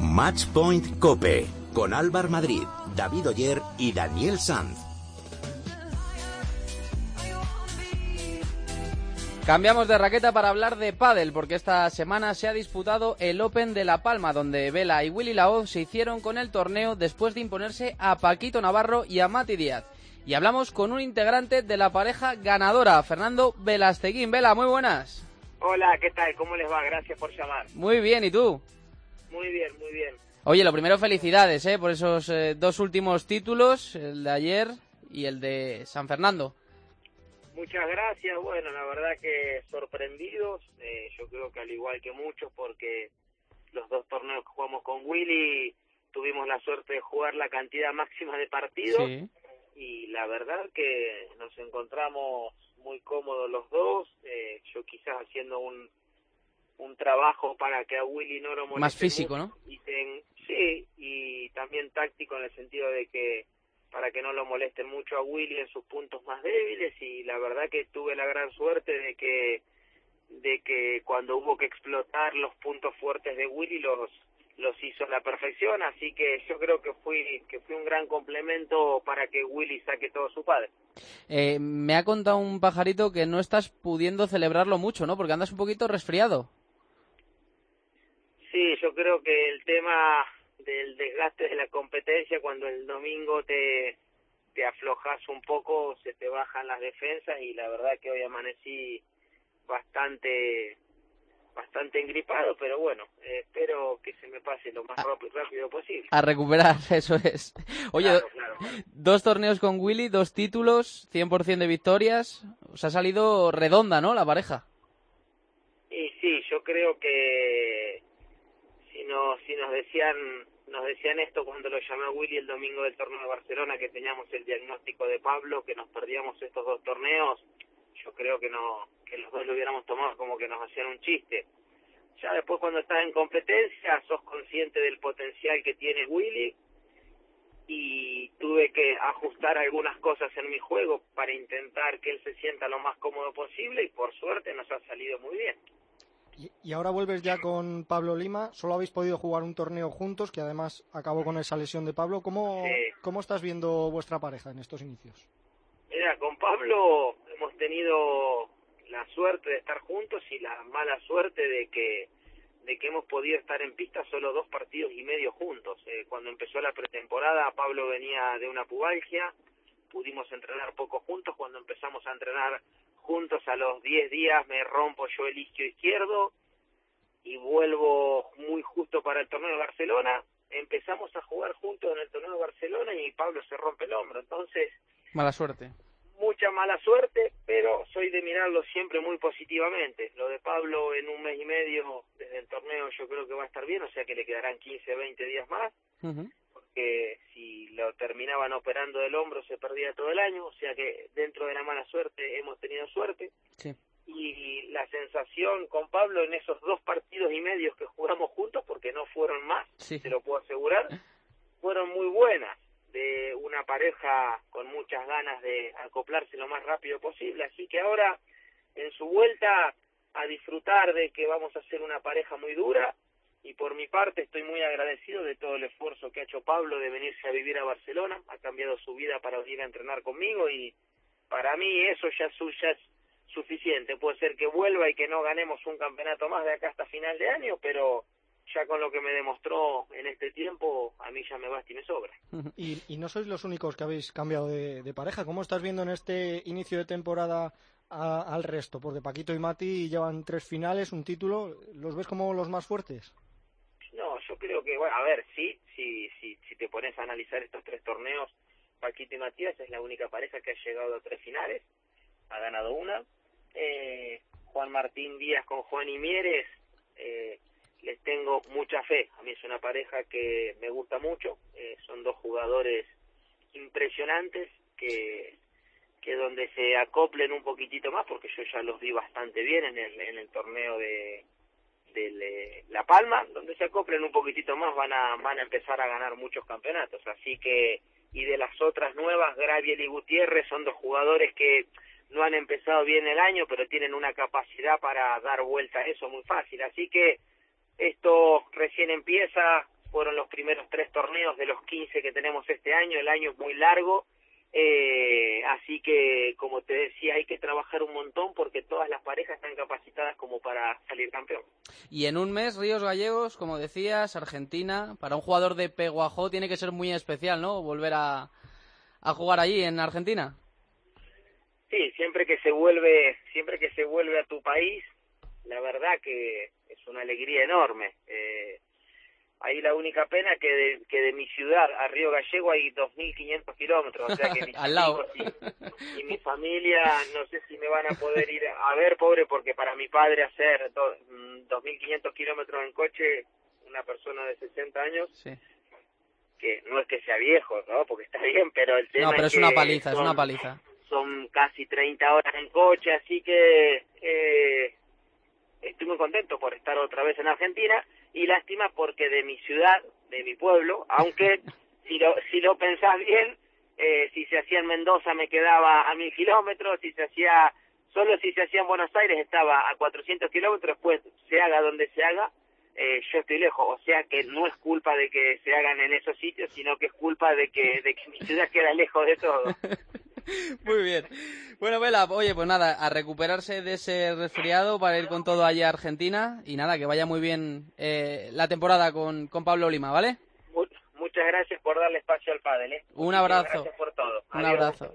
Matchpoint Cope con Álvar Madrid, David Oyer y Daniel Sanz. Cambiamos de raqueta para hablar de pádel, porque esta semana se ha disputado el Open de La Palma, donde Vela y Willy Laoz se hicieron con el torneo después de imponerse a Paquito Navarro y a Mati Díaz. Y hablamos con un integrante de la pareja ganadora, Fernando Velasteguín. Vela, muy buenas. Hola, ¿qué tal? ¿Cómo les va? Gracias por llamar. Muy bien, ¿y tú? Muy bien, muy bien. Oye, lo primero, felicidades ¿eh? por esos eh, dos últimos títulos, el de ayer y el de San Fernando. Muchas gracias. Bueno, la verdad que sorprendidos. Eh, yo creo que al igual que muchos, porque los dos torneos que jugamos con Willy tuvimos la suerte de jugar la cantidad máxima de partidos. Y la verdad que nos encontramos muy cómodos los dos. Eh, yo quizás haciendo un, un trabajo para que a Willy no lo moleste. Más físico, ¿no? Y sí, y también táctico en el sentido de que para que no lo molesten mucho a Willy en sus puntos más débiles y la verdad que tuve la gran suerte de que de que cuando hubo que explotar los puntos fuertes de Willy los los hizo a la perfección, así que yo creo que fui que fui un gran complemento para que Willy saque todo su padre. Eh, me ha contado un pajarito que no estás pudiendo celebrarlo mucho, ¿no? Porque andas un poquito resfriado. Sí, yo creo que el tema del desgaste de la competencia, cuando el domingo te, te aflojas un poco, se te bajan las defensas y la verdad que hoy amanecí bastante bastante engripado, pero bueno, eh, espero que se me pase lo más rápido, posible. A recuperar, eso es. Oye, dos torneos con Willy, dos títulos, 100% de victorias. Os ha salido redonda, ¿no? La pareja. Y sí, yo creo que si, no, si nos decían nos decían esto cuando lo llamé a Willy el domingo del torneo de Barcelona, que teníamos el diagnóstico de Pablo, que nos perdíamos estos dos torneos, yo creo que no que los dos lo hubiéramos tomado como que nos hacían un chiste. Ya después cuando estás en competencia sos consciente del potencial que tiene Willy y tuve que ajustar algunas cosas en mi juego para intentar que él se sienta lo más cómodo posible y por suerte nos ha salido muy bien. Y, ahora vuelves ya con Pablo Lima. Solo habéis podido jugar un torneo juntos, que además acabó con esa lesión de Pablo. ¿Cómo, ¿cómo estás viendo vuestra pareja en estos inicios? Mira, con Pablo hemos tenido la suerte de estar juntos y la mala suerte de que de que hemos podido estar en pista solo dos partidos y medio juntos. Eh, cuando empezó la pretemporada, Pablo venía de una pubalgia, pudimos entrenar poco juntos. Cuando empezamos a entrenar juntos a los 10 días me rompo yo el isquio izquierdo y vuelvo muy justo para el torneo de Barcelona. Empezamos a jugar juntos en el torneo de Barcelona y Pablo se rompe el hombro. Entonces... Mala suerte. Mucha mala suerte, pero soy de mirarlo siempre muy positivamente. Lo de Pablo en un mes y medio desde el torneo yo creo que va a estar bien, o sea que le quedarán 15, 20 días más porque si lo terminaban operando del hombro se perdía todo el año, o sea que dentro de la mala suerte hemos tenido suerte. Y la sensación con Pablo en esos dos partidos y medios que jugamos juntos, porque no fueron más, se lo puedo asegurar, fueron muy buenas, de una pareja con muchas ganas de acoplarse lo más rápido posible. Así que ahora, en su vuelta, a disfrutar de que vamos a ser una pareja muy dura y por mi parte estoy muy agradecido de todo el esfuerzo que ha hecho Pablo de venirse a vivir a Barcelona, ha cambiado su vida para venir a entrenar conmigo y para mí eso ya, ya es suficiente. Puede ser que vuelva y que no ganemos un campeonato más de acá hasta final de año, pero ya con lo que me demostró en este tiempo, a mí ya me basta y me sobra. Y, y no sois los únicos que habéis cambiado de, de pareja. ¿Cómo estás viendo en este inicio de temporada al resto? Porque Paquito y Mati llevan tres finales, un título. ¿Los ves como los más fuertes? Que, bueno, a ver, sí, sí, sí, si te pones a analizar estos tres torneos, Paquito y Matías es la única pareja que ha llegado a tres finales, ha ganado una. Eh, Juan Martín Díaz con Juan y Mieres, eh, les tengo mucha fe. A mí es una pareja que me gusta mucho, eh, son dos jugadores impresionantes que que donde se acoplen un poquitito más, porque yo ya los vi bastante bien en el, en el torneo de La Palma, donde se acoplen un poquitito más van a, van a empezar a ganar muchos campeonatos. Así que, y de las otras nuevas, Graviel y Gutiérrez son dos jugadores que no han empezado bien el año, pero tienen una capacidad para dar vuelta a eso muy fácil. Así que esto recién empieza, fueron los primeros tres torneos de los 15 que tenemos este año, el año es muy largo, eh, así que, como te decía, hay que trabajar un montón porque todas las parejas están capacitadas como para salir campeón. Y en un mes, Ríos Gallegos, como decías, Argentina, para un jugador de Peguajó tiene que ser muy especial, ¿no? Volver a, a jugar allí en Argentina. Sí, siempre que se vuelve, siempre que se vuelve a tu país, la verdad que es una alegría enorme. Eh, ahí la única pena que de, que de mi ciudad a Río Gallego hay 2.500 kilómetros, o sea que Al lado. Y, mi familia no sé si me van a poder ir a ver, pobre, porque para mi padre hacer do, 2.500 mm, kilómetros en coche, una persona de 60 años, sí. que no es que sea viejo, ¿no? Porque está bien, pero el tema No, pero es, es una paliza, es una paliza. Son casi 30 horas en coche, así que... Eh, estoy muy contento por estar otra vez en Argentina y lástima porque de mi ciudad, de mi pueblo, aunque si lo, si lo pensás bien, eh, si se hacía en Mendoza me quedaba a mil kilómetros, si se hacía, solo si se hacía en Buenos Aires estaba a 400 kilómetros, pues se haga donde se haga, eh, yo estoy lejos, o sea que no es culpa de que se hagan en esos sitios, sino que es culpa de que, de que mi ciudad queda lejos de todo. Muy bien. Bueno, Vela, oye, pues nada, a recuperarse de ese resfriado para ir con todo allá a Argentina y nada, que vaya muy bien eh, la temporada con, con Pablo Lima, ¿vale? Muchas gracias por darle espacio al pádel, ¿eh? Un abrazo. Gracias por todo. Un abrazo.